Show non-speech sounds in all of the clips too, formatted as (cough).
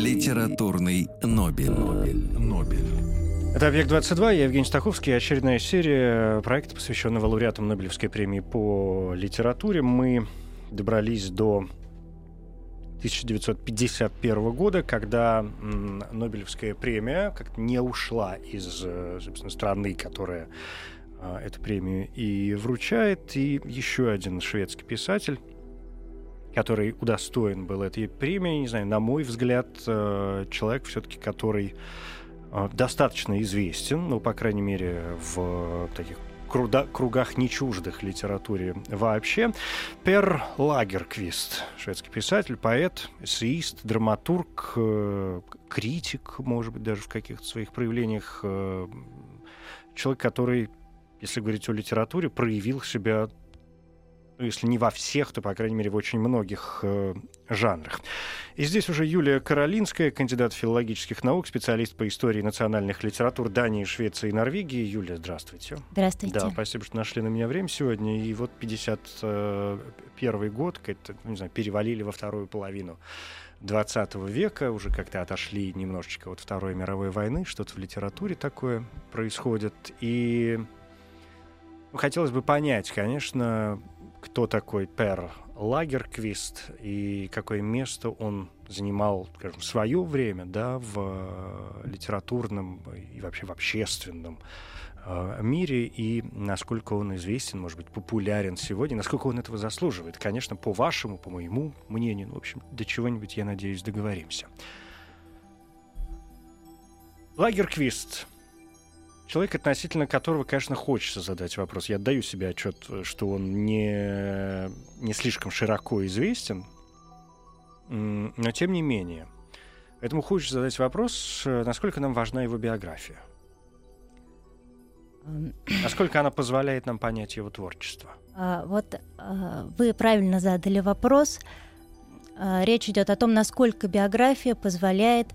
Литературный, Нобель. Нобель. Нобель. Это «Объект-22», я Евгений Стаховский. Очередная серия проекта, посвященного лауреатам Нобелевской премии по литературе. Мы добрались до 1951 года, когда Нобелевская премия как-то не ушла из собственно, страны, которая э, эту премию и вручает. И еще один шведский писатель, который удостоен был этой премии, не знаю, на мой взгляд, э, человек все-таки, который э, достаточно известен, ну, по крайней мере, в таких кругах не чуждых литературе вообще. Пер Лагерквист, шведский писатель, поэт, эссеист, драматург, э, критик, может быть, даже в каких-то своих проявлениях. Человек, который, если говорить о литературе, проявил себя ну, если не во всех, то, по крайней мере, в очень многих э, жанрах. И здесь уже Юлия Каролинская, кандидат филологических наук, специалист по истории национальных литератур Дании, Швеции и Норвегии. Юлия, здравствуйте. Здравствуйте. Да, спасибо, что нашли на меня время сегодня. И вот 51 год, как-то, не знаю, перевалили во вторую половину 20 века, уже как-то отошли немножечко от Второй мировой войны, что-то в литературе такое происходит. И хотелось бы понять, конечно, кто такой Пер Лагерквист и какое место он занимал, скажем, свое время, да, в э, литературном и вообще в общественном э, мире, и насколько он известен, может быть, популярен сегодня, насколько он этого заслуживает. Конечно, по вашему, по моему мнению, ну, в общем, до чего-нибудь, я надеюсь, договоримся. Лагерквист Человек, относительно которого, конечно, хочется задать вопрос. Я отдаю себе отчет, что он не, не слишком широко известен, но тем не менее. Поэтому хочется задать вопрос, э, насколько нам важна его биография. Насколько она позволяет нам понять его творчество. а, Вот а, вы правильно задали вопрос. А, Речь идет о том, насколько биография позволяет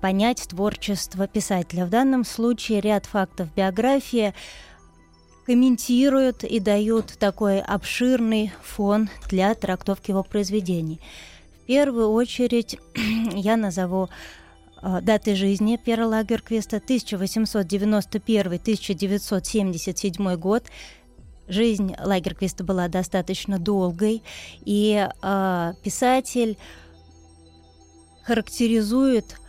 понять творчество писателя. В данном случае ряд фактов биографии комментируют и дают такой обширный фон для трактовки его произведений. В первую очередь (clears throat) я назову а, даты жизни Пера Лагерквиста 1891-1977 год. Жизнь Лагерквиста была достаточно долгой, и а, писатель характеризует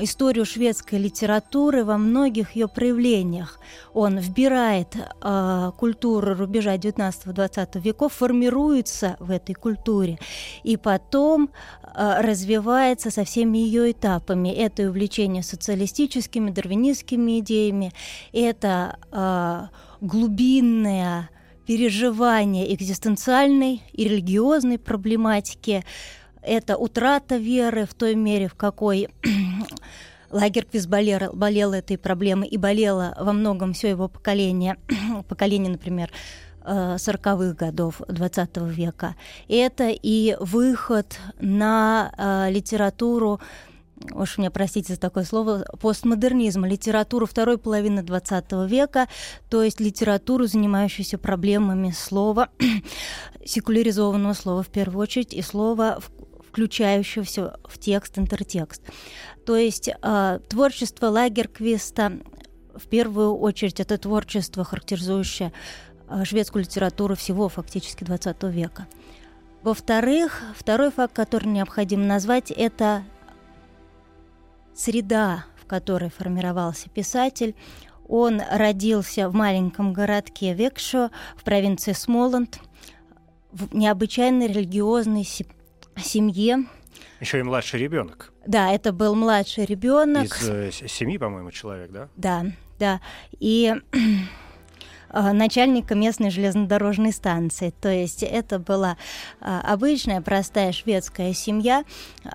историю шведской литературы во многих ее проявлениях. Он вбирает э, культуру рубежа 19-20 веков, формируется в этой культуре, и потом э, развивается со всеми ее этапами. Это увлечение социалистическими, дарвинистскими идеями, это э, глубинное переживание экзистенциальной и религиозной проблематики, это утрата веры в той мере, в какой (clears throat) Лагерквист болел, болел этой проблемой и болело во многом все его поколение, (clears throat) поколение, например, 40-х годов 20 века. Это и выход на э, литературу уж мне простите за такое слово, постмодернизма, литературу второй половины XX века, то есть литературу, занимающуюся проблемами слова, (clears throat) секуляризованного слова в первую очередь, и слова, включающегося в текст, интертекст. То есть э, творчество Лагерквиста в первую очередь это творчество, характеризующее э, шведскую литературу всего фактически XX века. Во-вторых, второй факт, который необходимо назвать, это среда, в которой формировался писатель. Он родился в маленьком городке Векшо в провинции Смоланд в необычайно религиозной семье. Еще и младший ребенок. Да, это был младший ребенок. Из э, семи, по-моему, человек, да? Да, да. И (clears throat) начальника местной железнодорожной станции. То есть это была обычная простая шведская семья,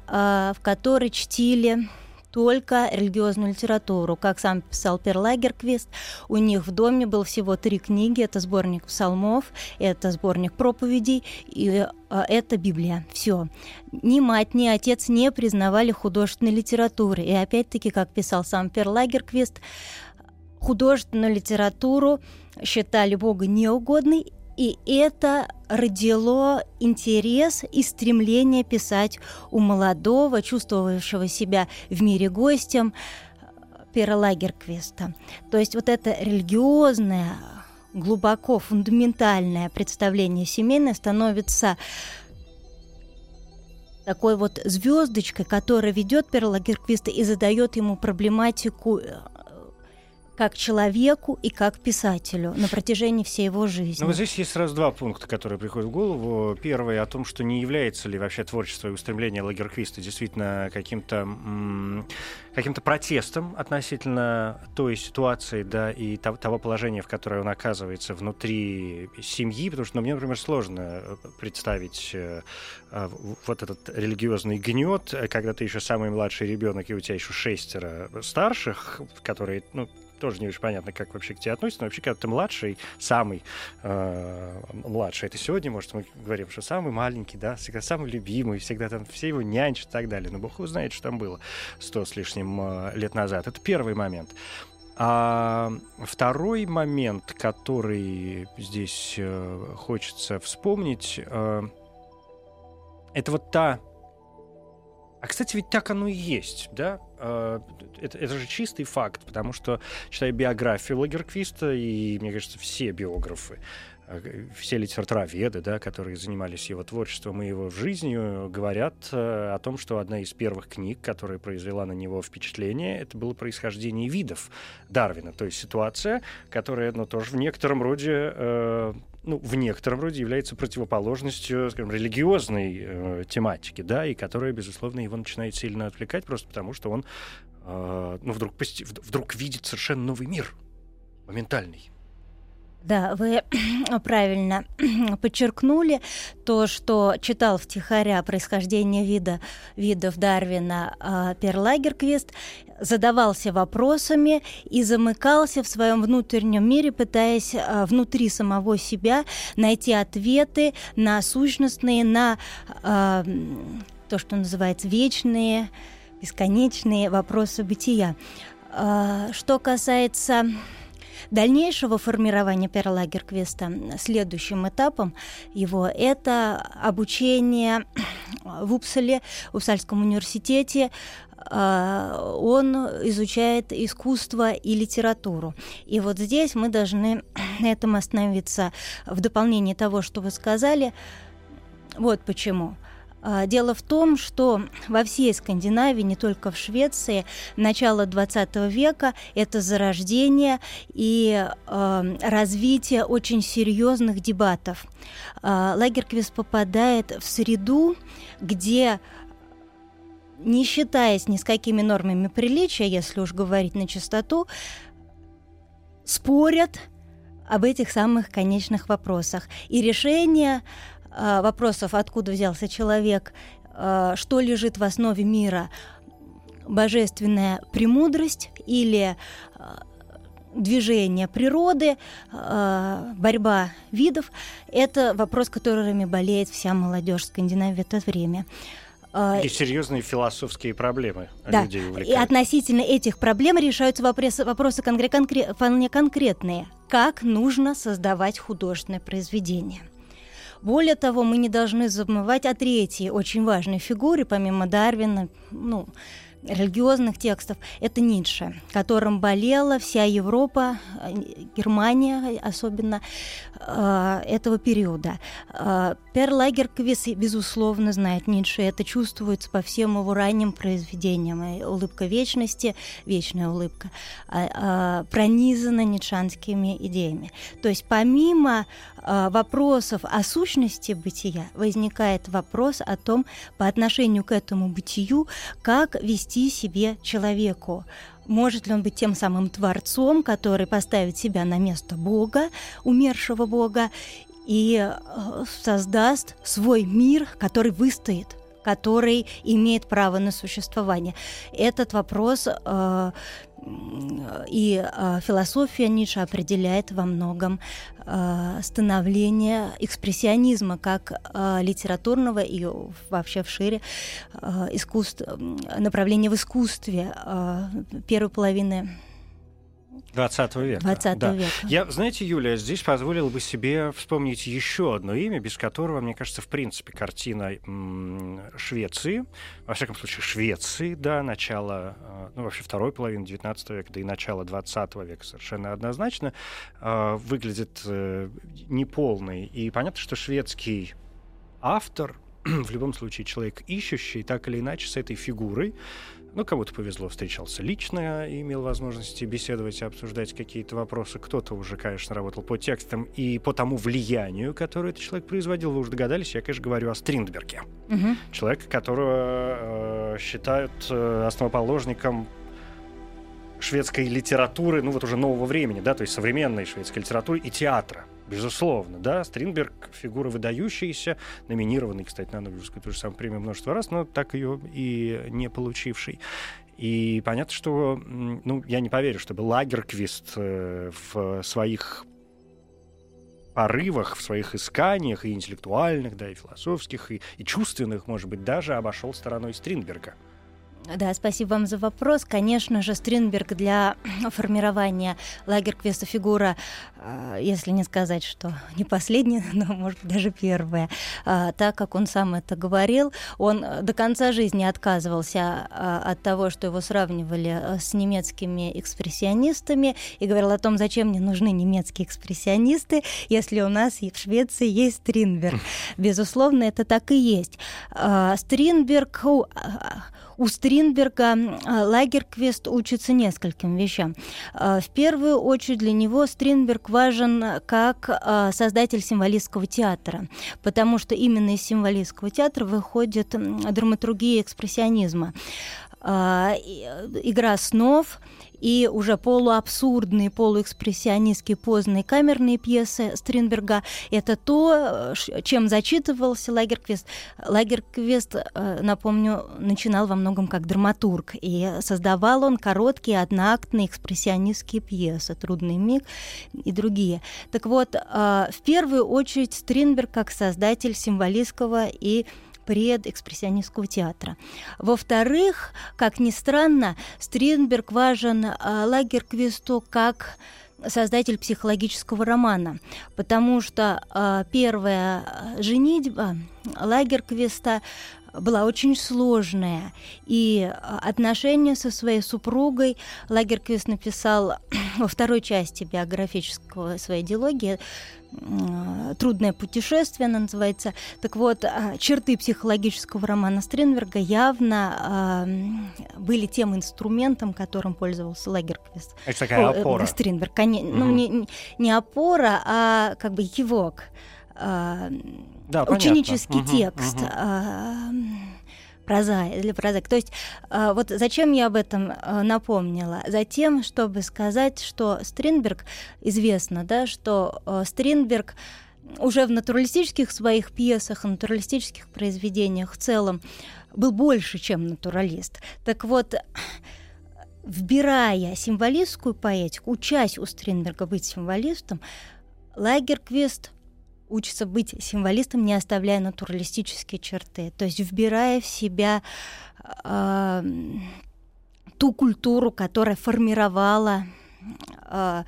в которой чтили только религиозную литературу. Как сам писал Перлагерквист, у них в доме был всего три книги. Это сборник псалмов, это сборник проповедей и а, это Библия. Все. Ни мать, ни отец не признавали художественной литературы. И опять-таки, как писал сам Перлагерквист, художественную литературу считали Бога неугодной и это родило интерес и стремление писать у молодого, чувствовавшего себя в мире гостем, Пера Лагерквиста. То есть вот это религиозное, глубоко фундаментальное представление семейное становится такой вот звездочкой, которая ведет Перлагерквиста и задает ему проблематику как человеку и как писателю на протяжении всей его жизни. Ну, вот здесь есть сразу два пункта, которые приходят в голову. Первый о том, что не является ли вообще творчество и устремление Лагерквиста действительно каким-то каким-то протестом относительно той ситуации, да, и того, положения, в которое он оказывается внутри семьи, потому что, ну, мне, например, сложно э, представить э, э, вот этот религиозный гнет, когда ты еще самый младший ребенок, и у тебя еще шестеро старших, которые, ну, тоже не очень понятно, как вообще к тебе относятся, но вообще, когда ты младший, самый э, младший, это сегодня, может, мы говорим, что самый маленький, да, всегда самый любимый, всегда там все его нянчат и так далее, но бог знает, что там было сто с лишним э, лет назад. Это первый момент. А второй момент, который здесь э, хочется вспомнить, э, это вот та а, кстати, ведь так оно и есть, да? А, это, это же чистый факт, потому что, читая биографию Лагерквиста, и, мне кажется, все биографы, а, все литературоведы, да, которые занимались его творчеством и его жизнью, говорят э, о том, что одна из первых книг, которая произвела на него впечатление, это было происхождение видов Дарвина. То есть ситуация, которая ну, тоже в некотором роде э, ну, в некотором роде является противоположностью, скажем, религиозной э, тематики, да, и которая, безусловно, его начинает сильно отвлекать, просто потому что он, э, ну, вдруг, вдруг видит совершенно новый мир, моментальный. Да, вы (clears throat) правильно (clears throat) подчеркнули то, что читал втихаря происхождение вида, видов Дарвина э, Перлагерквист, задавался вопросами и замыкался в своем внутреннем мире, пытаясь э, внутри самого себя найти ответы на сущностные, на э, то, что называется вечные, бесконечные вопросы бытия. Э, что касается дальнейшего формирования Перлагерквеста следующим этапом его это обучение (clears throat) в Упсале, в Упсальском университете, он изучает искусство и литературу. И вот здесь мы должны (clears throat) на этом остановиться в дополнении того, что вы сказали. Вот почему. А, дело в том, что во всей Скандинавии, не только в Швеции, начало XX века – это зарождение и э, развитие очень серьезных дебатов. Э, Лагерквист попадает в среду, где не считаясь ни с какими нормами приличия, если уж говорить на чистоту, спорят об этих самых конечных вопросах. И решение Э, вопросов, откуда взялся человек, э, что лежит в основе мира, божественная премудрость или э, движение природы, борьба видов, это вопрос, которыми болеет вся молодежь Скандинавии в это время. И серьезные философские проблемы да. людей увлекают. И относительно этих проблем решаются вопросы, вопросы конкрет, конкрет, вполне конкретные. Как нужно создавать художественное произведение? Более того, мы не должны забывать о третьей очень важной фигуре, помимо Дарвина, ну, религиозных текстов, это Ницше, которым болела вся Европа, э, Германия особенно э, этого периода. Э, Пер Лагерквис, безусловно, знает Ницше, это чувствуется по всем его ранним произведениям. Улыбка вечности, вечная улыбка, пронизана ницшанскими идеями. То есть помимо вопросов о сущности бытия возникает вопрос о том, по отношению к этому бытию, как вести вести себе человеку. Может ли он быть тем самым творцом, который поставит себя на место Бога, умершего Бога, и э, создаст свой мир, который выстоит, который имеет право на существование. Этот вопрос э, и э, философия Ницше определяет во многом э, становление экспрессионизма как э, литературного и вообще в шире искусств, направления в искусстве первой половины 20 века. 20 да. века. Я, знаете, Юлия, здесь позволил бы себе вспомнить еще одно имя, без которого, мне кажется, в принципе, картина Швеции, во всяком случае, Швеции, да, начала, э, ну, вообще второй половины 19 века, да и начала 20 века совершенно однозначно, э, выглядит э, неполной. И понятно, что шведский автор, (clears throat) в любом случае человек ищущий, так или иначе, с этой фигурой, ну, кому-то повезло, встречался лично и имел возможности беседовать и обсуждать какие-то вопросы. Кто-то уже, конечно, работал по текстам и по тому влиянию, которое этот человек производил. Вы уже догадались, я, конечно, говорю о Стриндберге. Угу. Человека, которого э, считают э, основоположником шведской литературы, ну вот уже нового времени, да, то есть современной шведской литературы и театра. Безусловно, да, Стринберг фигура выдающаяся, номинированный, кстати, на Нобелевскую ту же самую премию множество раз, но так ее и не получивший. И понятно, что, ну, я не поверю, чтобы Лагерквист э, в своих порывах, в своих исканиях, и интеллектуальных, да, и философских, и, и чувственных, может быть, даже обошел стороной Стринберга. Да, спасибо вам за вопрос. Конечно же, Стринберг для (clears throat) формирования лагерквеста фигура, а, если не сказать, что не последняя, (laughs) но, может даже первая. А, так как он сам это говорил, он до конца жизни отказывался а, от того, что его сравнивали с немецкими экспрессионистами и говорил о том, зачем мне нужны немецкие экспрессионисты, если у нас в Швеции есть Стринберг. (laughs) Безусловно, это так и есть. Стринберг у Стринберга Лагерквест учится нескольким вещам. А, в первую очередь для него Стринберг важен как а, создатель символистского театра, потому что именно из символистского театра выходит драматургия экспрессионизма. Игра снов и уже полуабсурдные, полуэкспрессионистские поздние камерные пьесы Стринберга. Это то, чем зачитывался Лагерквест. Лагерквест, э, напомню, начинал во многом как драматург, и создавал он короткие одноактные экспрессионистские пьесы «Трудный миг» и другие. Так вот, э, в первую очередь Стринберг как создатель символистского и предэкспрессионистского театра. Во-вторых, как ни странно, Стринберг важен а, Лагерквисту как создатель психологического романа, потому что э, первая женитьба Лагерквиста была очень сложная. И отношения со своей супругой Лагерквист написал (clears throat) во второй части биографического своей диалогии «Трудное путешествие» она называется. Так вот, а, черты психологического романа Стринберга явно э, были тем инструментом, которым пользовался Лагерквист. Это такая э, опора. Стринберг. Угу. Ну, не, не опора, а как бы кивок. Э, да, ученический понятно. текст. Угу, угу проза, для прозаик. То есть а, вот зачем я об этом а, напомнила? Затем, чтобы сказать, что Стринберг, известно, да, что а, Стринберг уже в натуралистических своих пьесах, натуралистических произведениях в целом был больше, чем натуралист. Так вот, вбирая символистскую поэтику, учась у Стринберга быть символистом, Лагерквист учится быть символистом, не оставляя натуралистические черты, то есть вбирая в себя э, ту культуру, которая формировала э,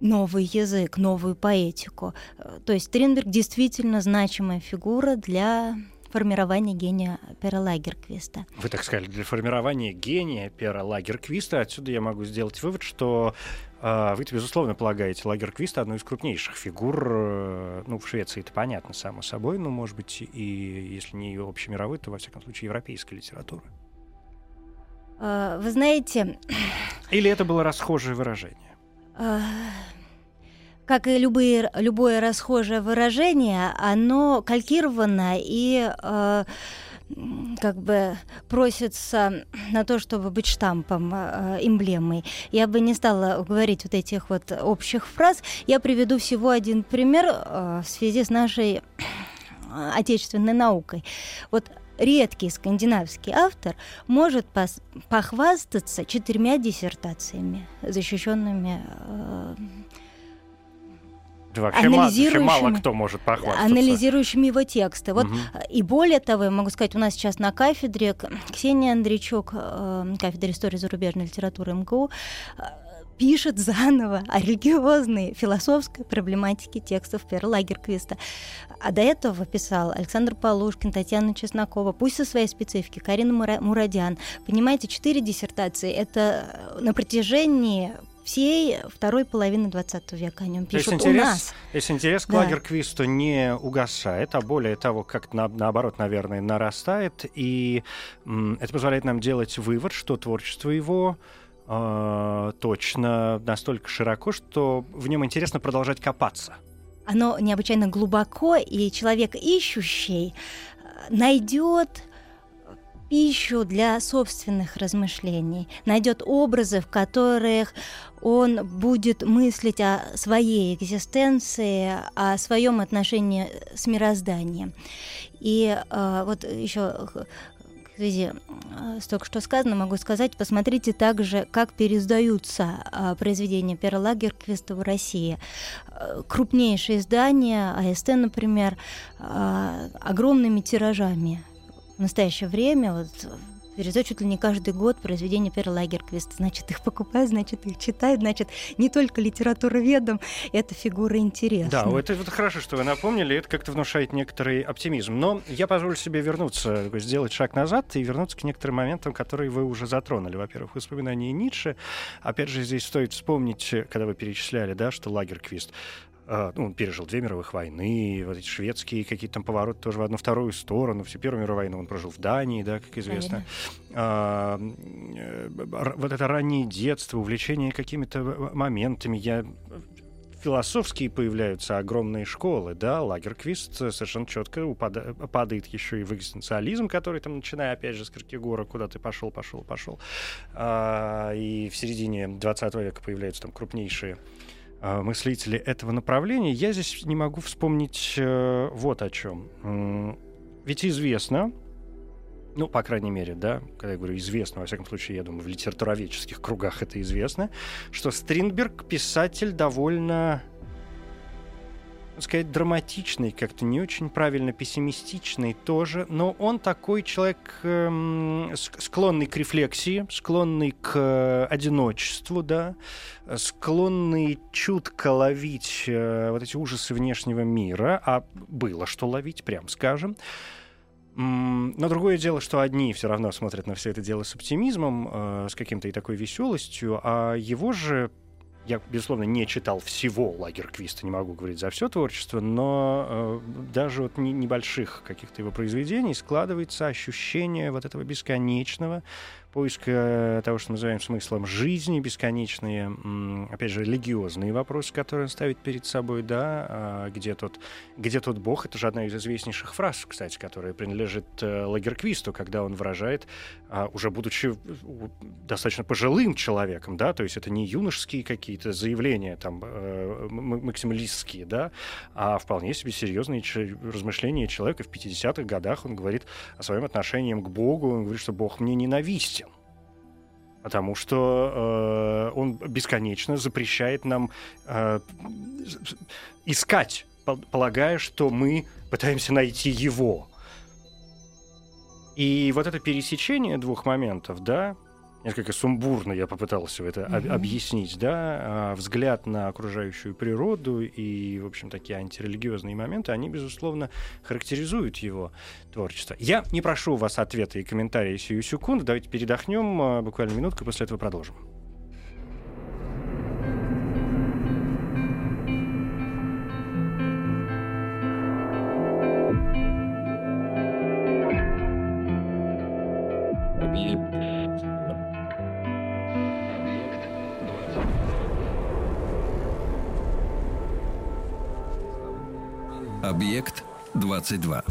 новый язык, новую поэтику. То есть Тринберг действительно значимая фигура для формирования гения Пера Лагерквиста. Вы так сказали, для формирования гения Пера Лагерквиста. Отсюда я могу сделать вывод, что вы, безусловно, полагаете Лагерквиста одной из крупнейших фигур, э, ну, в Швеции это понятно, само собой, но, может быть, и если не общемировой, то, во всяком случае, европейской литературы. А, вы знаете... Или это было расхожее выражение? А, как и любые, любое расхожее выражение, оно калькировано и как бы просится на то, чтобы быть штампом, э, эмблемой. Я бы не стала говорить вот этих вот общих фраз. Я приведу всего один пример э, в связи с нашей (clears throat) отечественной наукой. Вот редкий скандинавский автор может похвастаться четырьмя диссертациями, защищенными э, Вообще, вообще мало кто может похвастаться. Анализирующими его тексты. Вот, угу. И более того, я могу сказать, у нас сейчас на кафедре Ксения Андрейчук, э, кафедра истории зарубежной литературы МГУ, э, пишет заново о религиозной философской проблематике текстов Пера Лагерквиста. А до этого писал Александр Полушкин, Татьяна Чеснокова, пусть со своей специфики, Карина Мурадян. Понимаете, четыре диссертации — это на протяжении всей второй половины 20 века о нем пишут интерес, у нас. Если интерес к да. Лагерквисту не угасает, а более того, как на, наоборот, наверное, нарастает, и м, это позволяет нам делать вывод, что творчество его э, точно настолько широко, что в нем интересно продолжать копаться. Оно необычайно глубоко, и человек ищущий э, найдет пищу для собственных размышлений, найдет образы, в которых он будет мыслить о своей экзистенции, о своем отношении с мирозданием. И э, вот еще в связи э, с только что сказано, могу сказать, посмотрите также, как переиздаются э, произведения Пера Лагерквиста в России. Э, крупнейшие издания, АСТ, например, огромными тиражами настоящее время, вот переведет чуть ли не каждый год произведения Пера Лагерквиста. Значит, их покупают, значит, их читают, значит, не только литературоведам эта фигура интересна. Да, это вот хорошо, что вы напомнили, это как-то внушает некоторый оптимизм. Но я позволю себе вернуться, сделать шаг назад и вернуться к некоторым моментам, которые вы уже затронули. Во-первых, воспоминания Ницше. Опять же, здесь стоит вспомнить, когда вы перечисляли, да, что Лагерквист а, ну, он пережил две мировых войны, вот эти шведские какие-то там повороты тоже в одну-вторую сторону. Всю Первую мировую войну он прожил в Дании, да, как известно. А, э, вот это раннее детство, увлечение какими-то моментами. Я философские появляются огромные школы, да, Лагерквист совершенно четко упада- падает еще и в экзистенциализм, который там, начиная опять же с Киркегора, куда ты пошел, пошел, пошел. А, и в середине 20 века появляются там крупнейшие а, мыслители этого направления, я здесь не могу вспомнить э, вот о чем. Ведь известно, ну, по крайней мере, да, когда я говорю известно, во всяком случае, я думаю, в литературоведческих кругах это известно, что Стринберг писатель довольно сказать, драматичный, как-то не очень правильно пессимистичный тоже, но он такой человек, э, склонный к рефлексии, склонный к э, одиночеству, да, склонный чутко ловить э, вот эти ужасы внешнего мира, а было что ловить, прям скажем. Но другое дело, что одни все равно смотрят на все это дело с оптимизмом, э, с каким-то и такой веселостью, а его же я, безусловно, не читал всего Лагерквиста, не могу говорить за все творчество, но э, даже вот не, небольших каких-то его произведений складывается ощущение вот этого бесконечного поиска того, что мы называем смыслом жизни, бесконечные, опять же, религиозные вопросы, которые он ставит перед собой, да, а где тот, где тот Бог, это же одна из известнейших фраз, кстати, которая принадлежит э, Лагерквисту, когда он выражает, а, уже будучи достаточно пожилым человеком, да, то есть это не юношеские какие-то заявления там э, максималистские, да, а вполне себе серьезные размышления человека. В 50-х годах, он говорит о своем отношении к Богу, он говорит, что Бог мне ненавистен, потому что э, он бесконечно запрещает нам э, искать, полагая, что мы пытаемся найти его. И вот это пересечение двух моментов, да, несколько сумбурно я попытался это mm-hmm. объяснить, да, а, взгляд на окружающую природу и, в общем, такие антирелигиозные моменты, они, безусловно, характеризуют его творчество. Я не прошу у вас ответа и комментарии сию секунду, давайте передохнем а, буквально минутку, после этого продолжим. Объект 22.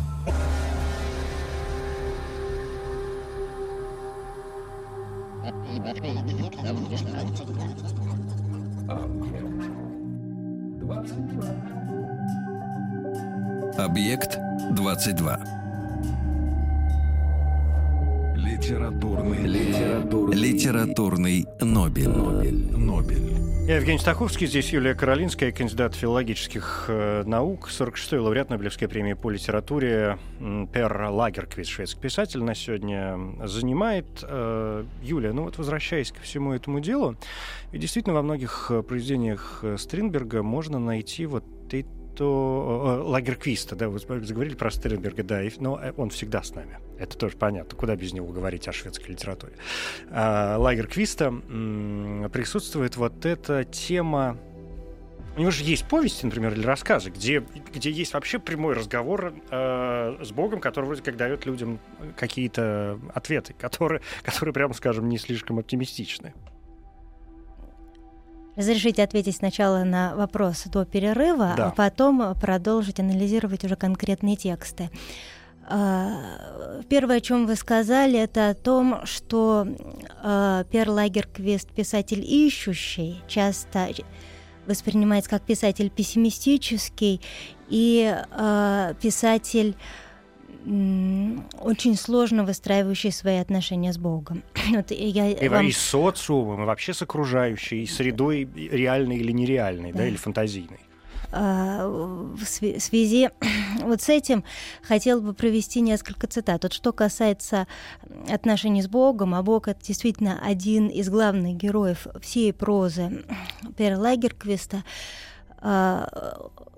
Объект 22. Литературный, литературный, Литературный Нобель. Нобель. Нобель. Я Евгений Стаховский, здесь Юлия Каролинская, кандидат филологических э, наук, 46-й лауреат Нобелевской премии по литературе Пер Лагерквист, шведский писатель, нас сегодня занимает. Э, Юлия, ну вот возвращаясь ко всему этому делу, и действительно во многих э, произведениях Стринберга можно найти вот это то э, Лагерквиста, да, вы заговорили про Стринберга, да, но э, он всегда с нами. Это тоже понятно. Куда без него говорить о шведской литературе? А, Лагерквиста присутствует вот эта тема. У него же есть повести, например, или рассказы, где, где есть вообще прямой разговор э, с Богом, который вроде как дает людям какие-то ответы, которые, которые, прямо скажем, не слишком оптимистичны. Разрешите ответить сначала на вопрос до перерыва, Да. а потом продолжить анализировать уже конкретные тексты. А, Первое, о чем вы сказали, это о том, что а, Пер Лагерквист, писатель ищущий, часто воспринимается как писатель пессимистический и а, писатель очень сложно выстраивающий свои отношения с Богом. (clears throat) Вот я И, вам- и с социумом, и вообще с окружающей, и средой реальной или нереальной, да, Да. или фантазийной. А, в свя- связи (clears throat) вот с этим хотел бы провести несколько цитат. Вот что касается отношений с Богом, а Бог это действительно один из главных героев всей прозы (clears throat) Пера Лагерквиста.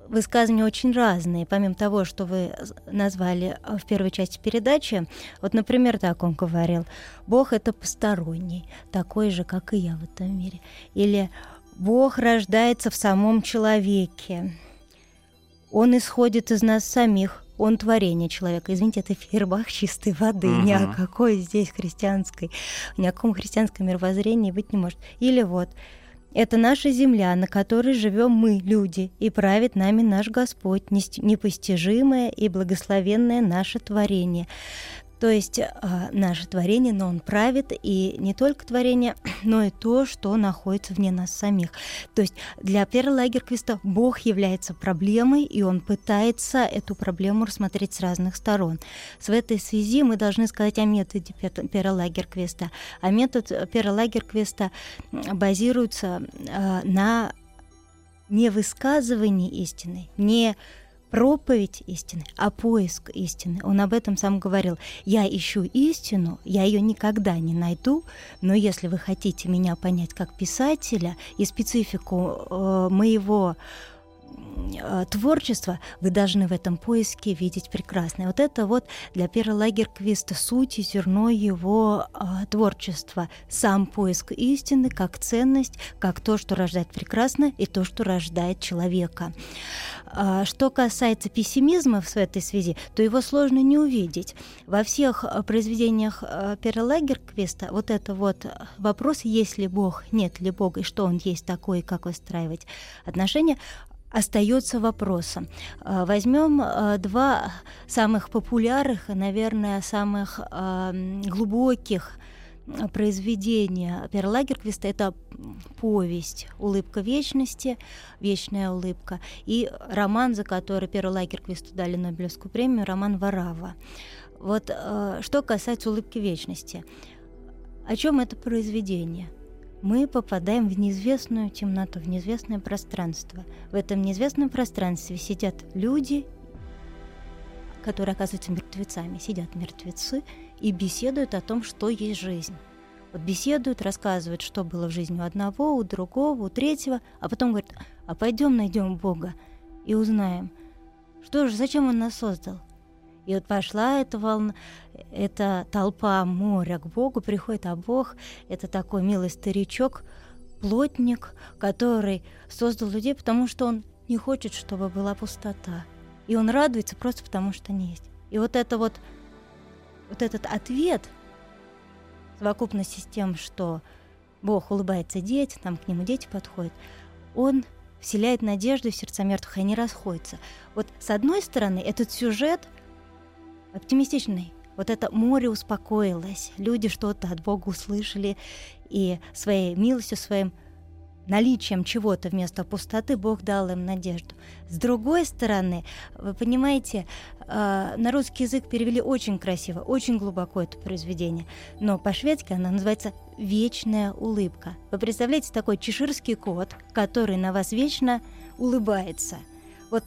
Высказывания очень разные, помимо того, что вы назвали а, в первой части передачи. Вот, например, так он говорил, Бог это посторонний, такой же, как и я в этом мире. Или Бог рождается в самом человеке. Он исходит из нас самих. Он творение человека. Извините, это фейербах чистой воды. Ни о какой здесь христианской, ни о каком христианском мировоззрении быть не может. Или вот, это наша земля, на которой живем мы, люди, и правит нами наш Господь, непостижимое и благословенное наше творение. То есть а, наше творение, но он правит, и не только творение, (clears throat) но и то, что находится вне нас самих. То есть для Пера Лагерквиста Бог является проблемой, и он пытается эту проблему рассмотреть с разных сторон. В этой связи мы должны сказать о методе Пер- Пера Лагерквиста. А метод э, Пера Лагерквиста базируется э, на не высказывании истины, не проповедь истины, а поиск истины. Он об этом сам говорил. Я ищу истину, я ее никогда не найду, но если вы хотите меня понять как писателя и специфику э, моего творчества, вы должны в этом поиске видеть прекрасное. Вот это вот для Пера Лагерквиста суть и зерно его э, творчества. Сам поиск истины как ценность, как то, что рождает прекрасное, и то, что рождает человека. А, Что касается пессимизма в этой связи, то его сложно не увидеть. Во всех произведениях э, вот это вот вопрос, есть ли Бог, нет ли Бога, и что он есть такой, и как выстраивать отношения, остается вопросом. А, Возьмем э, два самых популярных наверное, самых э, м, глубоких э, произведения Пера Лагерквиста. Это повесть «Улыбка вечности», «Вечная улыбка» и роман, за который Перу Лагерквисту дали Нобелевскую премию, роман «Варава». Вот э, что касается «Улыбки вечности». О чем это произведение? Мы попадаем в неизвестную темноту, в неизвестное пространство. В этом неизвестном пространстве сидят люди, которые оказываются мертвецами. Сидят мертвецы и беседуют о том, что есть жизнь. Вот беседуют, рассказывают, что было в жизни у одного, у другого, у третьего, а потом говорят, а пойдем найдем Бога и узнаем, что же, зачем Он нас создал. И вот пошла эта волна, эта толпа моря к Богу, приходит, а Бог — это такой милый старичок, плотник, который создал людей, потому что он не хочет, чтобы была пустота. И он радуется просто потому, что не есть. И вот это вот, вот этот ответ совокупности с тем, что Бог улыбается детям, там к нему дети подходят, он вселяет надежду в сердца мертвых, и они расходятся. Вот с одной стороны, этот сюжет оптимистичный. Вот это море успокоилось, люди что-то от Бога услышали и своей милостью, своим наличием чего-то вместо пустоты Бог дал им надежду. С другой стороны, вы понимаете, э, на русский язык перевели очень красиво, очень глубоко это произведение, но по-шведски оно называется «Вечная улыбка». Вы представляете такой чеширский кот, который на вас вечно улыбается. Вот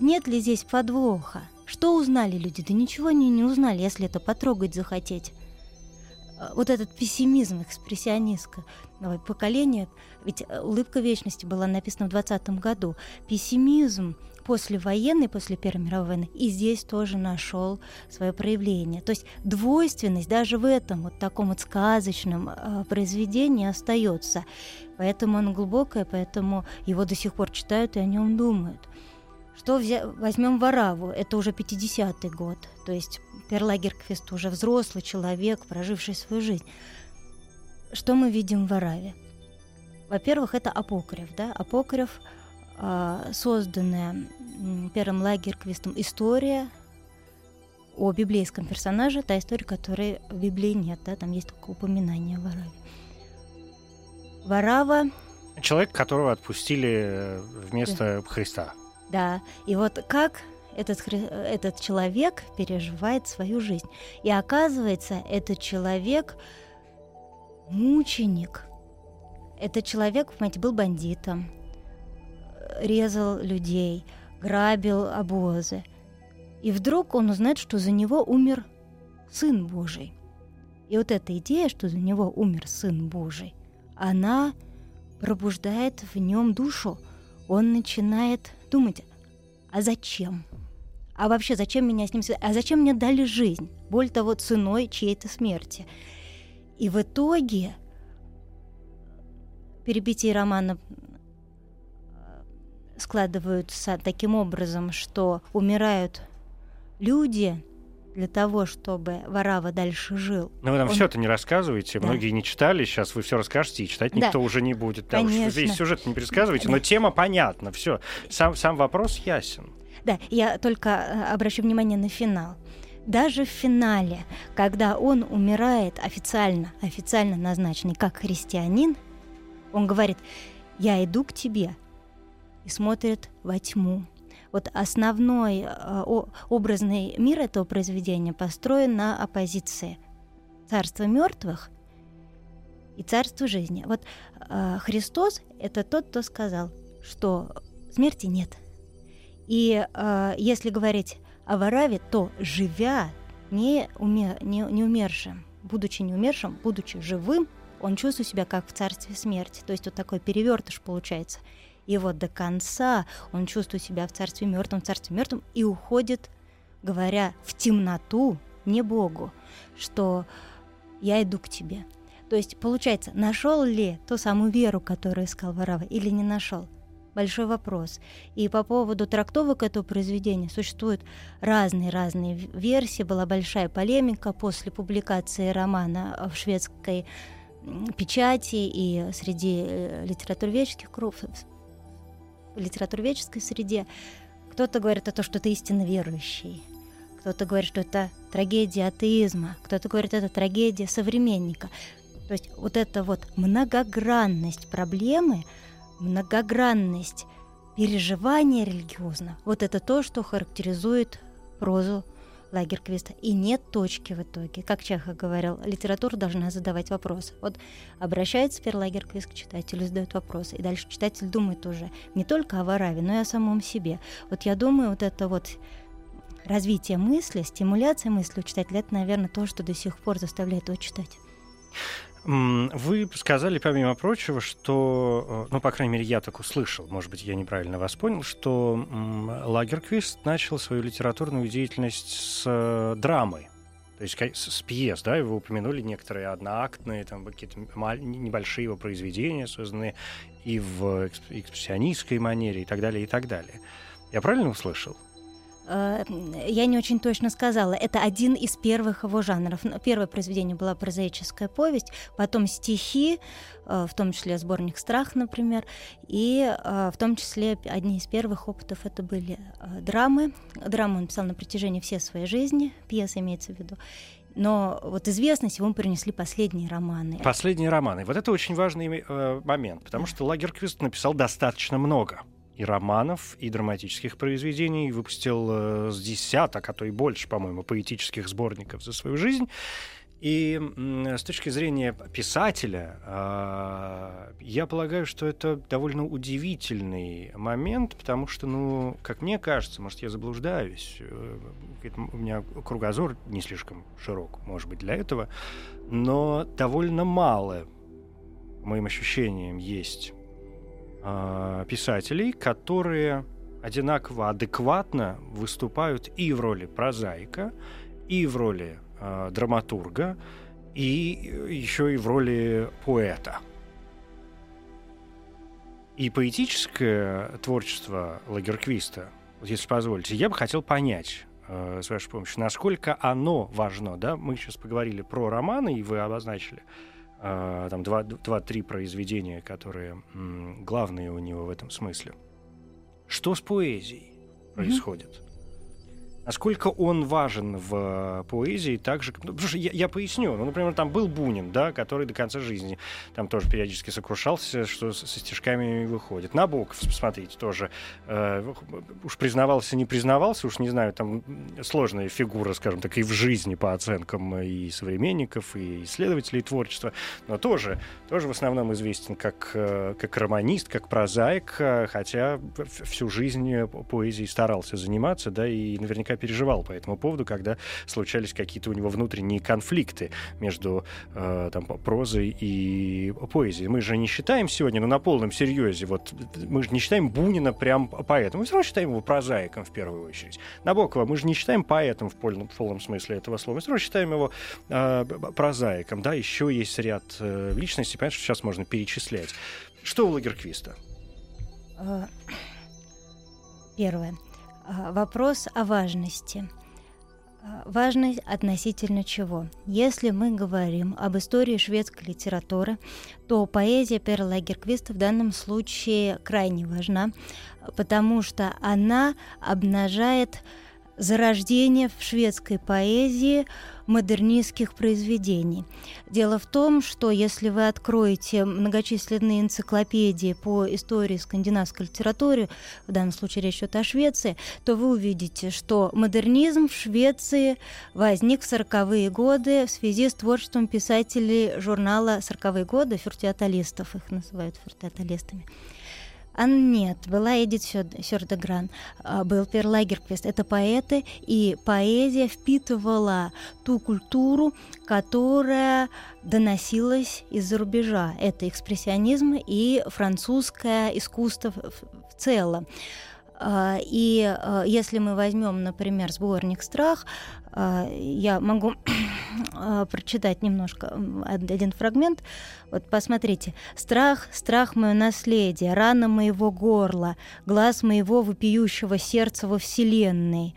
нет ли здесь подвоха? Что узнали люди? Да ничего они не узнали, если это потрогать захотеть. Э, вот этот пессимизм экспрессионистского поколения, ведь э, «Улыбка вечности» была написана в 20 году, пессимизм после военной, после Первой мировой войны, и здесь тоже нашел свое проявление. То есть двойственность даже в этом вот таком вот сказочном э, произведении остается. Поэтому он глубокое, поэтому его до сих пор читают и о нем думают. Что взя... возьмем Вараву, это уже 50-й год, то есть Перлагерквист уже взрослый человек, проживший свою жизнь. Что мы видим в Вараве? Во-первых, это апокриф, да, апокриф, э, созданная Первым Лагерквистом история о библейском персонаже, та история, которой в Библии нет, да, там есть только упоминание о Вараве. Варава... Человек, которого отпустили вместо да. Христа. Да, и вот как этот, этот человек переживает свою жизнь. И оказывается, этот человек мученик. Этот человек, понимаете, был бандитом, резал людей, грабил обозы. И вдруг он узнает, что за него умер Сын Божий. И вот эта идея, что за него умер Сын Божий, она пробуждает в нем душу. Он начинает думать, а зачем? А вообще, зачем меня с ним... А зачем мне дали жизнь? Боль того ценой чьей-то смерти. И в итоге перебитие романа э, складываются таким образом, что умирают люди для того, чтобы Варава дальше жил. Но вы нам Он... все это не рассказываете, да. многие не читали, сейчас вы все расскажете, и читать никто да. уже не будет. Да, Конечно. Уж весь сюжет не пересказывайте, да. но тема понятна, все. Сам, сам вопрос ясен. Да, я только э, обращу внимание на финал. Даже в финале, когда он умирает официально, официально назначенный как христианин, он говорит, я иду к тебе, и смотрит во тьму. Вот основной э, образный мир этого произведения построен на оппозиции царства мертвых и царства жизни. Вот э, Христос это тот, кто сказал, что смерти нет – и э, если говорить о Вараве, то живя, не, умер, не, не умершим, будучи не умершим, будучи живым, он чувствует себя как в царстве смерти. То есть вот такой перевертыш получается. И вот до конца он чувствует себя в царстве мертвом, в царстве мертвом и уходит, говоря в темноту, не Богу, что я иду к тебе. То есть, получается, нашел ли ту самую веру, которую искал Варава, или не нашел? большой вопрос. И по поводу трактовок этого произведения существуют разные-разные версии. Была большая полемика после публикации романа в шведской печати и среди э, литературоведческих кругов, литературоведческой среде. Кто-то говорит о том, что ты истинно верующий. Кто-то говорит, что это трагедия атеизма. Кто-то говорит, это трагедия современника. То есть вот эта вот многогранность проблемы – многогранность переживания религиозно. Вот это то, что характеризует прозу Лагерквиста. И нет точки в итоге. Как Чехов говорил, литература должна задавать вопросы. Вот обращается теперь Лагерквист к читателю, задает вопросы. И дальше читатель думает уже не только о Вараве, но и о самом себе. Вот я думаю, вот это вот развитие мысли, стимуляция мысли у читателя, это, наверное, то, что до сих пор заставляет его читать. Вы сказали, помимо прочего, что, э, ну, по крайней мере, я так услышал, может быть, я неправильно вас понял, что Лагерквист начал свою литературную деятельность с э, драмы, то есть с пьес, да, вы упомянули некоторые одноактные, там какие-то небольшие его произведения, созданные и в экспрессионистской манере, и так далее, и так далее. Я правильно услышал? Э, я не очень точно сказала. Это один из первых его жанров. Первое произведение была прозаическая повесть, потом стихи, э, в том числе сборник «Страх», например, и э, в том числе одни из первых опытов это были драмы. Драму он писал на протяжении всей своей жизни, пьеса имеется в виду. но вот известность ему принесли последние романы. Последние романы. Вот это очень важный э, момент, потому что Лагерквист написал достаточно много и романов, и драматических произведений, выпустил э, с десяток, а то и больше, по-моему, поэтических сборников за свою жизнь. И с точки зрения писателя, а, я полагаю, что это довольно удивительный момент, потому что, ну, как мне кажется, может, я заблуждаюсь, э, у меня кругозор не слишком широк, может быть, для этого, но довольно мало, моим ощущениям, есть а, писателей, которые одинаково адекватно выступают и в роли прозаика, и в роли э, драматурга и еще и в роли поэта. И поэтическое творчество Лагерквиста, вот если позволите, я бы хотел понять, э, с вашей помощью, насколько оно важно. Да? Мы сейчас поговорили про романы, и вы обозначили э, там два-три произведения, которые главные у него в этом смысле. Что с поэзией происходит? Насколько он важен в поэзии, так же, ну, потому что я, я поясню, ну, например, там был Бунин, да, который до конца жизни там тоже периодически сокрушался, что со стишками не выходит. Набоков, посмотрите, тоже э, уж признавался, не признавался, уж не знаю, там сложная фигура, скажем так, и в жизни по оценкам и современников, и исследователей творчества, но тоже, тоже в основном известен как, э, как романист, как прозаик, э, хотя всю жизнь поэзией старался заниматься, да, и наверняка переживал по этому поводу, когда случались какие-то у него внутренние конфликты между э, там, прозой и поэзией. Мы же не считаем сегодня, ну, на полном серьезе, вот мы же не считаем Бунина прям поэтом, мы все равно считаем его прозаиком в первую очередь. Набокова мы же не считаем поэтом в полном, в полном смысле этого слова, мы все равно считаем его э, прозаиком, да, еще есть ряд э, личностей, понятно, что сейчас можно перечислять. Что у Лагерквиста? Э, (clears throat) первое. А, вопрос о важности. А, важность относительно чего? Если мы говорим об истории шведской литературы, то поэзия Перла Лагерквиста в данном случае крайне важна, потому что она обнажает зарождение в шведской поэзии модернистских произведений. Дело в том, что если вы откроете многочисленные энциклопедии по истории скандинавской литературы, в данном случае речь идет о Швеции, то вы увидите, что модернизм в Швеции возник в 40-е годы в связи с творчеством писателей журнала «40-е годы», фюртиаталистов, их называют фюртиаталистами. А нет, была Эдит Сёрдегран, а, был Пер Лагерквист. Это поэты, и поэзия впитывала ту культуру, которая доносилась из-за рубежа. Это экспрессионизм и французское искусство в целом. А, и а, если мы возьмем, например, сборник «Страх», я могу (clears throat) прочитать немножко один фрагмент. Вот посмотрите. «Страх, страх мое наследие, рана моего горла, глаз моего вопиющего сердца во вселенной».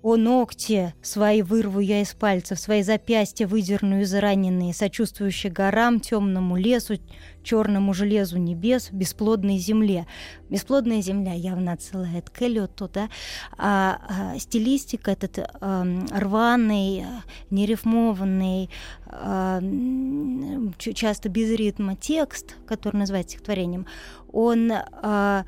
О ногти свои вырву я из пальцев, свои запястья выдерну из раненые, сочувствующие горам, темному лесу, черному железу небес, бесплодной земле. Бесплодная земля явно отсылает к Эллиоту, да? А, а стилистика этот а, рваный, нерифмованный, а, часто без ритма текст, который называется стихотворением, он а,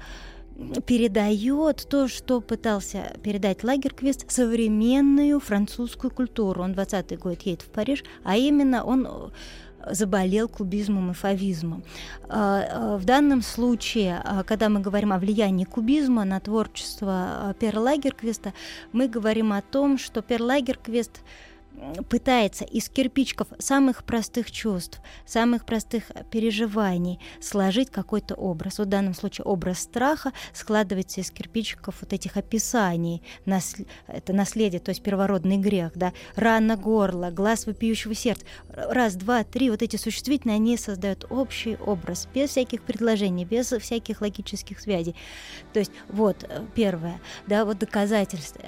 передает то, что пытался передать Лагерквист, современную французскую культуру. Он 20-й год едет в Париж, а именно он э, заболел клубизмом и фавизмом. А, а, в данном случае, а, когда мы говорим о влиянии кубизма на творчество Пера Лагерквиста, мы говорим о том, что Пер Лагерквист – пытается из кирпичиков самых простых чувств, самых простых переживаний сложить какой-то образ. В данном случае образ страха складывается из кирпичиков вот этих описаний. Это наследие, то есть первородный грех, да, рана горла, глаз вопиющего сердца. Раз, два, три, вот эти существительные, они создают общий образ, без всяких предложений, без всяких логических связей. То есть вот э, первое, да, вот доказательство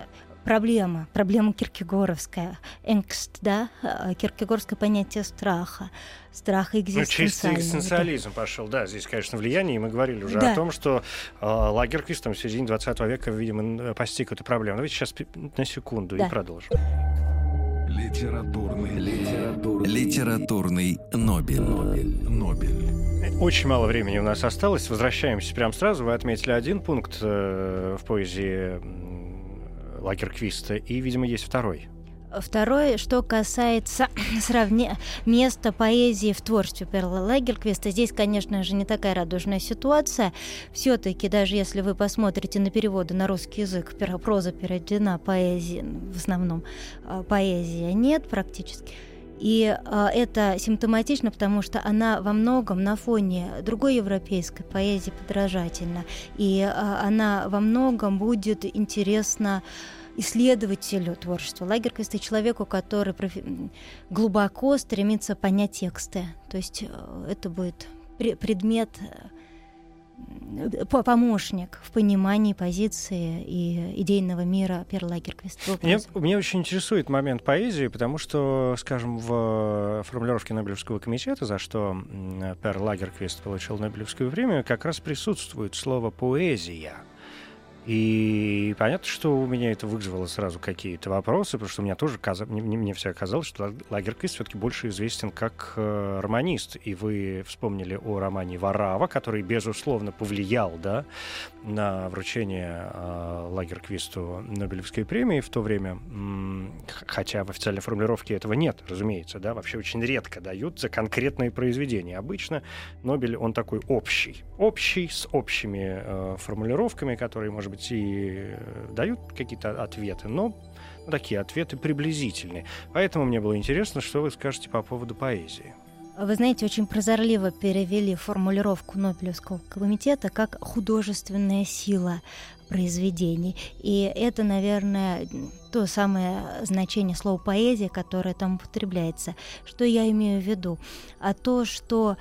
проблема, проблема киркегоровская, энгст, да, э, киркегорское понятие страха, страха экзистенциального. Ну, чистый экзистенциализм да. пошел, да, здесь, конечно, влияние, и мы говорили уже да. о том, что э, Лагерквист там в середине 20 века, видимо, постиг эту проблему. Давайте сейчас на секунду да. и продолжим. Литературный. Литературный. Литературный Нобель. Нобель. Нобель. Очень мало времени у нас осталось. Возвращаемся прямо сразу. Вы отметили один пункт э, в поэзии Лагерквиста, и, видимо, есть второй. Второе, что касается (clears throat) сравне... места поэзии в творчестве Перла Лагерквиста, здесь, конечно же, не такая радужная ситуация. Все-таки, даже если вы посмотрите на переводы на русский язык, проза переведена, поэзии в основном а, поэзия нет практически. И а, это симптоматично, потому что она во многом на фоне другой европейской поэзии подражательна. И а, она во многом будет интересна исследователю творчества Лагерквиста, человеку, который глубоко стремится понять тексты. То есть э, это будет пре- предмет, э, помощник в понимании позиции и идейного мира Пер Лагерквиста. Меня, очень интересует момент поэзии, потому что, скажем, в формулировке Нобелевского комитета, за что м, Пер Лагерквист получил Нобелевскую премию, как раз присутствует слово «поэзия». И понятно, что у меня это вызвало сразу какие-то вопросы, потому что у меня тоже каза... мне, мне, всегда казалось, что Лагерквист все-таки больше известен как э, романист. И вы вспомнили о романе «Варава», который, безусловно, повлиял да, на вручение э, Лагерквисту Нобелевской премии в то время, хотя в официальной формулировке этого нет, разумеется, да, вообще очень редко дают за конкретные произведения. Обычно Нобель, он такой общий, общий, с общими э, формулировками, которые, может быть, и э, дают какие-то ответы, но такие ответы приблизительные. Поэтому мне было интересно, что вы скажете по поводу поэзии. Вы знаете, очень прозорливо перевели формулировку Нобелевского комитета как художественная сила произведений. И это, наверное, то самое значение слова поэзия, которое там употребляется. Что я имею в виду? А то, что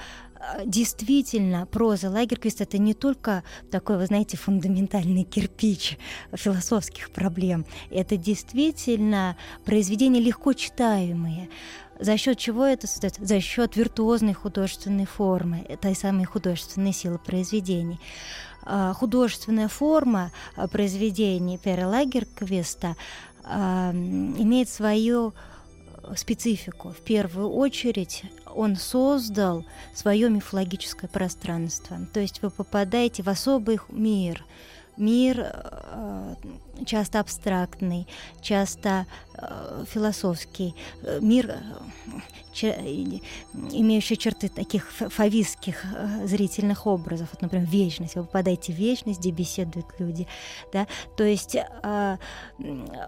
действительно проза Лагерквист это не только такой, вы знаете, фундаментальный кирпич философских проблем. Это действительно произведения легко читаемые. За счет чего это создается? За счет виртуозной художественной формы, той самой художественной силы произведений. А, Художественная форма а, произведений Пера Лагерквиста а, имеет свою э, специфику. В первую очередь он создал свое мифологическое пространство. То есть вы попадаете в особый мир, мир э, часто абстрактный, часто э, философский, э, мир, имеющий черты таких фавистских зрительных образов. Вот, например, вечность. Вы попадаете в вечность, где беседуют люди. Да? То есть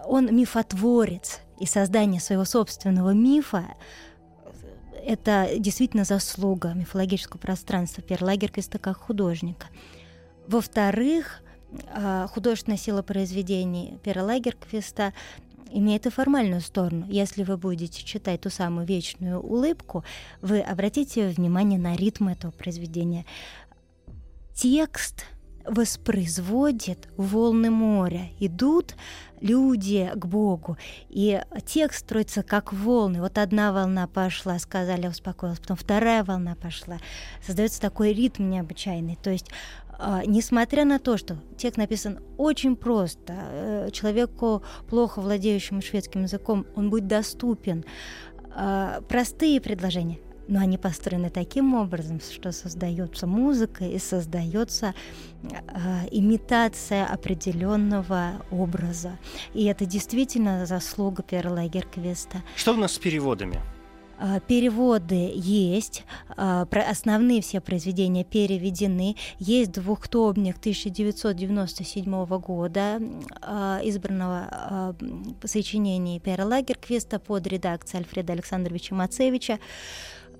он мифотворец, и создание своего собственного мифа это действительно заслуга мифологического пространства Перлагерквиста как художника. Во-вторых, а, художественная сила произведений Пера Лагерквиста имеет и формальную сторону. Если вы будете читать ту самую вечную улыбку, вы обратите внимание на ритм этого произведения. Текст воспроизводит волны моря. Идут люди к Богу, и текст строится как волны. Вот одна волна пошла, сказали, успокоилась, потом вторая волна пошла. Создается такой ритм необычайный. То есть а, несмотря на то, что текст написан очень просто, э, человеку, плохо владеющему шведским языком, он будет доступен. А, Простые предложения, но они построены таким образом, что создается музыка и создается а, имитация определенного образа. И это действительно заслуга Перла Лагерквиста. Что у нас с переводами? А, Переводы есть, а, основные все произведения переведены. Есть двухтомник 1997 года а, избранного м, сочинений Пера Лагерквиста под редакцией Альфреда Александровича Мацевича.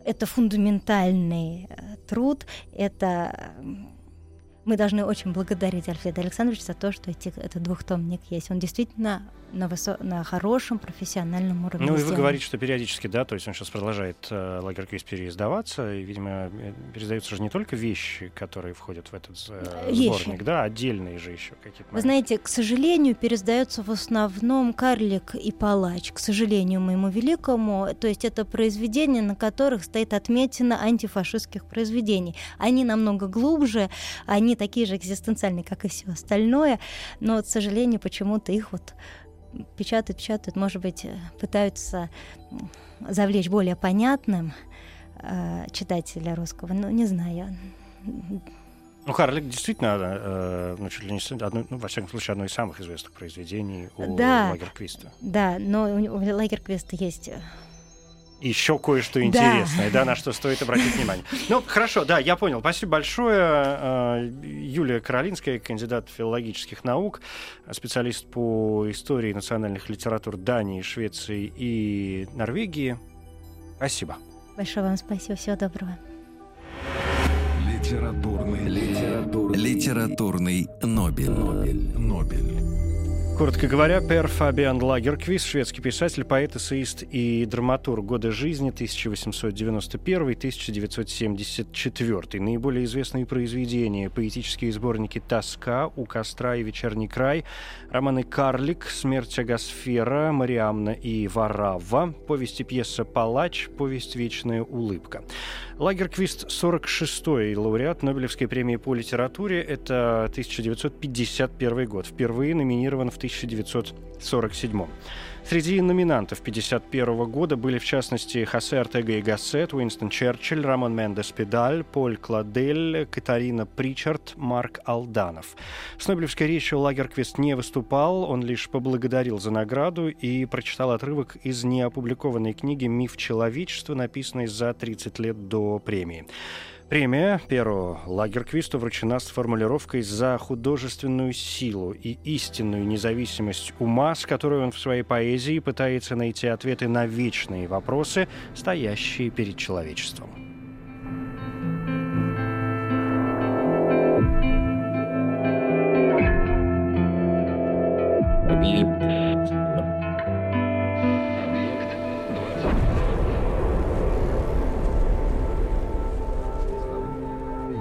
Это фундаментальный э, труд, это мы должны очень благодарить Альфреда Александровича за то, что эти, этот двухтомник есть. Он действительно на, высо- на хорошем профессиональном уровне. Ну, и вы говорите, что периодически, да, то есть он сейчас продолжает э, Лагерквист переиздаваться, и, видимо, э, переиздаются же не только вещи, которые входят в этот э, сборник, да, отдельные же еще какие-то. Вы знаете, к сожалению, пересдается в основном «Карлик и палач», к сожалению, моему великому. То есть это произведения, на которых стоит отметина антифашистских произведений. Они намного глубже, они такие же экзистенциальные, как и все остальное, но, к сожалению, почему-то их вот печатают, печатают, может быть, пытаются завлечь более понятным э, читателя русского. Ну, не знаю. Ну, Харлик действительно, э, ну, чуть ли не одно, ну, во всяком случае, одно из самых известных произведений у да, Лагерквиста. Да, но у, у Лагерквиста есть э, еще кое-что интересное, да. да, на что стоит обратить внимание. (laughs) Ну, хорошо, да, я понял. Спасибо большое. Э, Юлия Каролинская, кандидат филологических наук, специалист по истории национальных литератур Дании, Швеции и Норвегии. Спасибо. Большое вам спасибо. Всего доброго. Литературный, литературный, литературный Нобель. Нобель. Нобель. Коротко говоря, Пер Фабиан Лагерквист, шведский писатель, поэт, эссеист и драматург года жизни 1891-1974. Наиболее известные произведения – поэтические сборники «Тоска», «У костра» и «Вечерний край», романы «Карлик», «Смерть Агасфера», «Мариамна и Варава», повести пьеса «Палач», повесть «Вечная улыбка». Лагерквист 46-й лауреат Нобелевской премии по литературе. Это 1951 год. Впервые номинирован в 1947. Среди номинантов 1951 года были, в частности, Хосе Артега и Гассет, Уинстон Черчилль, Рамон Мендес Педаль, Поль Кладель, Катарина Причард, Марк Алданов. С Нобелевской речью Лагерквист не выступал, он лишь поблагодарил за награду и прочитал отрывок из неопубликованной книги «Миф человечества», написанной за 30 лет до премии. Премия Перу Лагерквисту вручена с формулировкой «за художественную силу и истинную независимость ума, с которой он в своей поэзии пытается найти ответы на вечные вопросы, стоящие перед человечеством».